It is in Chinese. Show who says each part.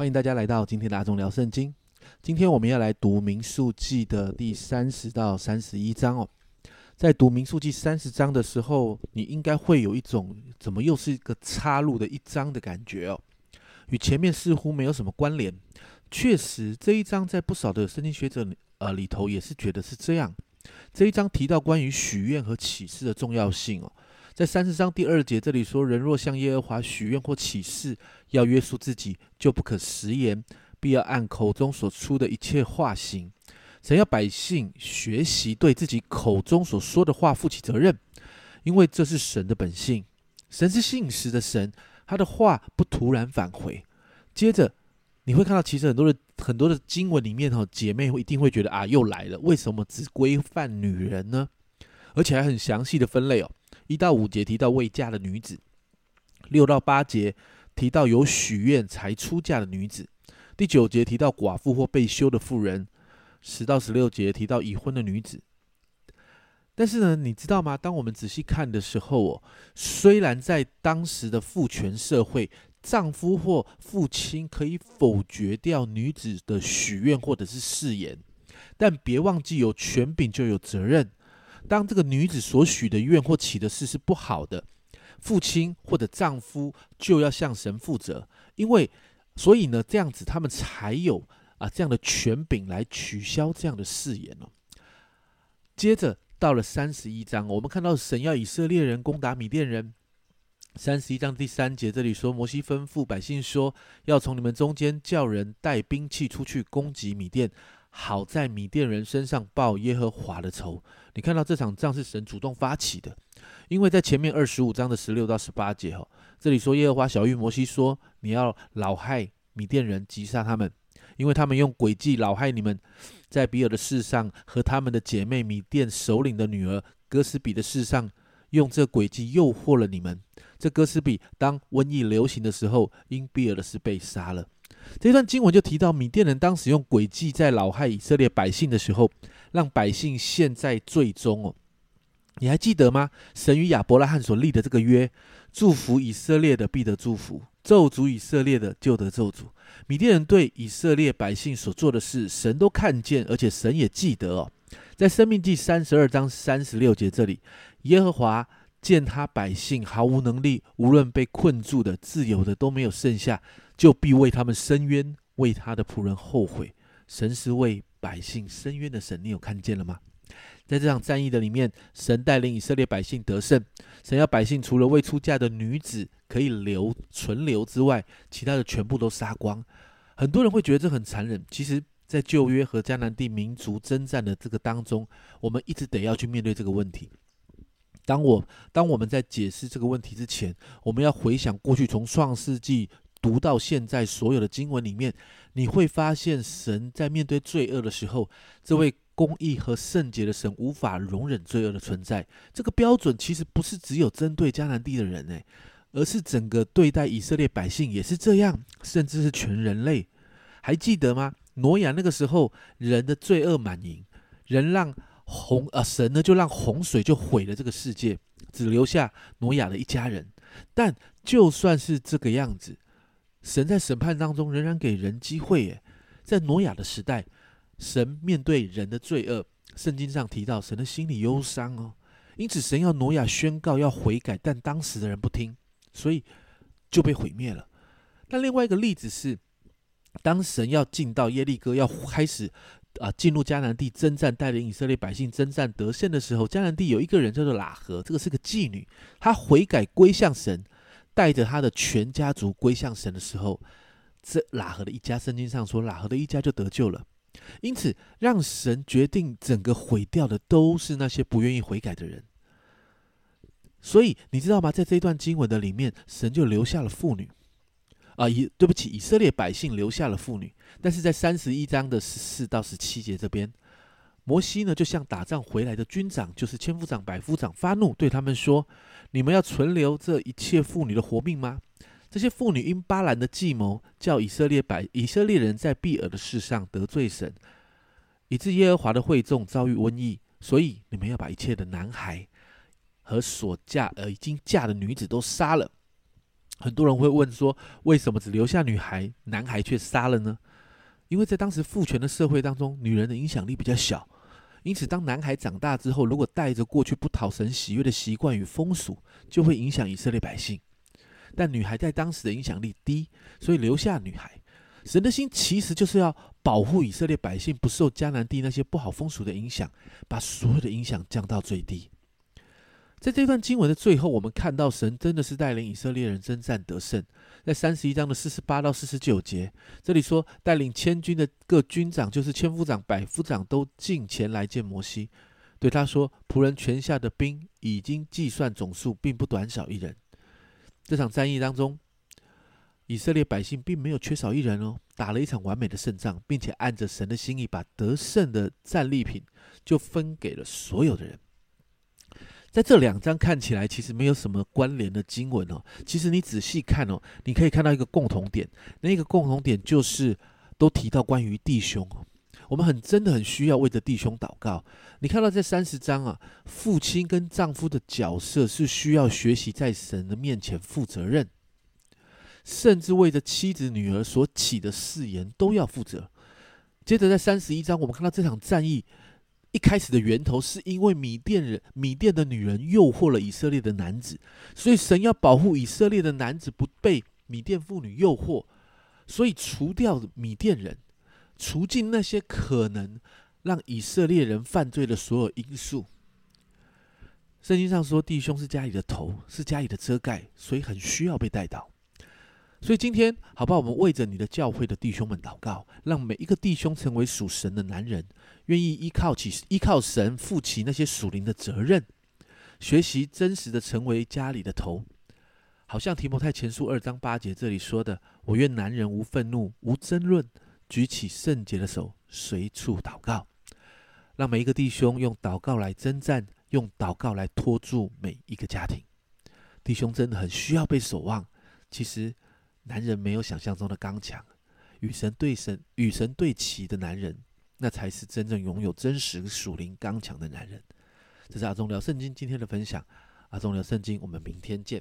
Speaker 1: 欢迎大家来到今天的阿忠聊圣经。今天我们要来读民数记的第三十到三十一章哦。在读民数记三十章的时候，你应该会有一种怎么又是一个插入的一章的感觉哦，与前面似乎没有什么关联。确实，这一章在不少的圣经学者呃里头也是觉得是这样。这一章提到关于许愿和启示的重要性哦。在三十章第二节这里说：“人若向耶和华许愿或起誓，要约束自己，就不可食言，必要按口中所出的一切话行。神要百姓学习对自己口中所说的话负起责任，因为这是神的本性。神是信实的神，他的话不突然返回。接着你会看到，其实很多的很多的经文里面，哈，姐妹会一定会觉得啊，又来了，为什么只规范女人呢？而且还很详细的分类哦。”一到五节提到未嫁的女子，六到八节提到有许愿才出嫁的女子，第九节提到寡妇或被休的妇人，十到十六节提到已婚的女子。但是呢，你知道吗？当我们仔细看的时候哦，虽然在当时的父权社会，丈夫或父亲可以否决掉女子的许愿或者是誓言，但别忘记有权柄就有责任。当这个女子所许的愿或起的事是不好的，父亲或者丈夫就要向神负责，因为所以呢，这样子他们才有啊这样的权柄来取消这样的誓言哦。接着到了三十一章，我们看到神要以色列人攻打米甸人。三十一章第三节这里说，摩西吩咐百姓说，要从你们中间叫人带兵器出去攻击米甸。好在米甸人身上报耶和华的仇。你看到这场仗是神主动发起的，因为在前面二十五章的十六到十八节哈，这里说耶和华小玉摩西说：“你要老害米甸人，击杀他们，因为他们用诡计老害你们，在比尔的事上和他们的姐妹米甸首领的女儿哥斯比的事上，用这诡计诱惑了你们。这哥斯比当瘟疫流行的时候，因比尔的事被杀了。”这段经文就提到，米甸人当时用诡计在老害以色列百姓的时候，让百姓陷在罪中哦。你还记得吗？神与亚伯拉罕所立的这个约，祝福以色列的必得祝福，咒诅以色列的就得咒诅。米甸人对以色列百姓所做的事，神都看见，而且神也记得哦。在生命记三十二章三十六节这里，耶和华见他百姓毫无能力，无论被困住的、自由的都没有剩下。就必为他们伸冤，为他的仆人后悔。神是为百姓伸冤的神，你有看见了吗？在这场战役的里面，神带领以色列百姓得胜。神要百姓除了未出嫁的女子可以留存留之外，其他的全部都杀光。很多人会觉得这很残忍。其实，在旧约和迦南地民族征战的这个当中，我们一直得要去面对这个问题。当我当我们在解释这个问题之前，我们要回想过去，从创世纪。读到现在所有的经文里面，你会发现神在面对罪恶的时候，这位公义和圣洁的神无法容忍罪恶的存在。这个标准其实不是只有针对迦南地的人诶，而是整个对待以色列百姓也是这样，甚至是全人类。还记得吗？挪亚那个时候人的罪恶满盈，人让洪啊神呢就让洪水就毁了这个世界，只留下挪亚的一家人。但就算是这个样子。神在审判当中仍然给人机会耶，在挪亚的时代，神面对人的罪恶，圣经上提到神的心里忧伤哦，因此神要挪亚宣告要悔改，但当时的人不听，所以就被毁灭了。但另外一个例子是，当神要进到耶利哥，要开始啊进入迦南地征战，带领以色列百姓征战得胜的时候，迦南地有一个人叫做喇合，这个是个妓女，她悔改归向神。带着她的全家族归向神的时候，这喇合的一家，圣经上说，喇合的一家就得救了。因此，让神决定整个毁掉的，都是那些不愿意悔改的人。所以，你知道吗？在这一段经文的里面，神就留下了妇女啊，以对不起，以色列百姓留下了妇女。但是在三十一章的十四到十七节这边。摩西呢，就向打仗回来的军长，就是千夫长、百夫长发怒，对他们说：“你们要存留这一切妇女的活命吗？这些妇女因巴兰的计谋，叫以色列百以色列人在毕尔的事上得罪神，以致耶和华的会众遭遇瘟疫。所以你们要把一切的男孩和所嫁呃已经嫁的女子都杀了。”很多人会问说，为什么只留下女孩，男孩却杀了呢？因为在当时父权的社会当中，女人的影响力比较小，因此当男孩长大之后，如果带着过去不讨神喜悦的习惯与风俗，就会影响以色列百姓。但女孩在当时的影响力低，所以留下女孩。神的心其实就是要保护以色列百姓不受迦南地那些不好风俗的影响，把所有的影响降到最低。在这段经文的最后，我们看到神真的是带领以色列人征战得胜。在三十一章的四十八到四十九节，这里说带领千军的各军长，就是千夫长、百夫长，都进前来见摩西，对他说：“仆人全下的兵已经计算总数，并不短少一人。”这场战役当中，以色列百姓并没有缺少一人哦，打了一场完美的胜仗，并且按着神的心意，把得胜的战利品就分给了所有的人。在这两章看起来其实没有什么关联的经文哦，其实你仔细看哦，你可以看到一个共同点，那个共同点就是都提到关于弟兄，我们很真的很需要为着弟兄祷告。你看到这三十章啊，父亲跟丈夫的角色是需要学习在神的面前负责任，甚至为着妻子女儿所起的誓言都要负责。接着在三十一章，我们看到这场战役。一开始的源头是因为米甸人、米甸的女人诱惑了以色列的男子，所以神要保护以色列的男子不被米甸妇女诱惑，所以除掉米甸人，除尽那些可能让以色列人犯罪的所有因素。圣经上说，弟兄是家里的头，是家里的遮盖，所以很需要被带到。所以今天，好不好？我们为着你的教会的弟兄们祷告，让每一个弟兄成为属神的男人，愿意依靠起依靠神，负起那些属灵的责任，学习真实的成为家里的头。好像提摩太前书二章八节这里说的：“我愿男人无愤怒，无争论，举起圣洁的手，随处祷告。”让每一个弟兄用祷告来征战，用祷告来托住每一个家庭。弟兄真的很需要被守望。其实。男人没有想象中的刚强，与神对神与神对齐的男人，那才是真正拥有真实属灵刚强的男人。这是阿忠聊圣经今天的分享，阿忠聊圣经，我们明天见。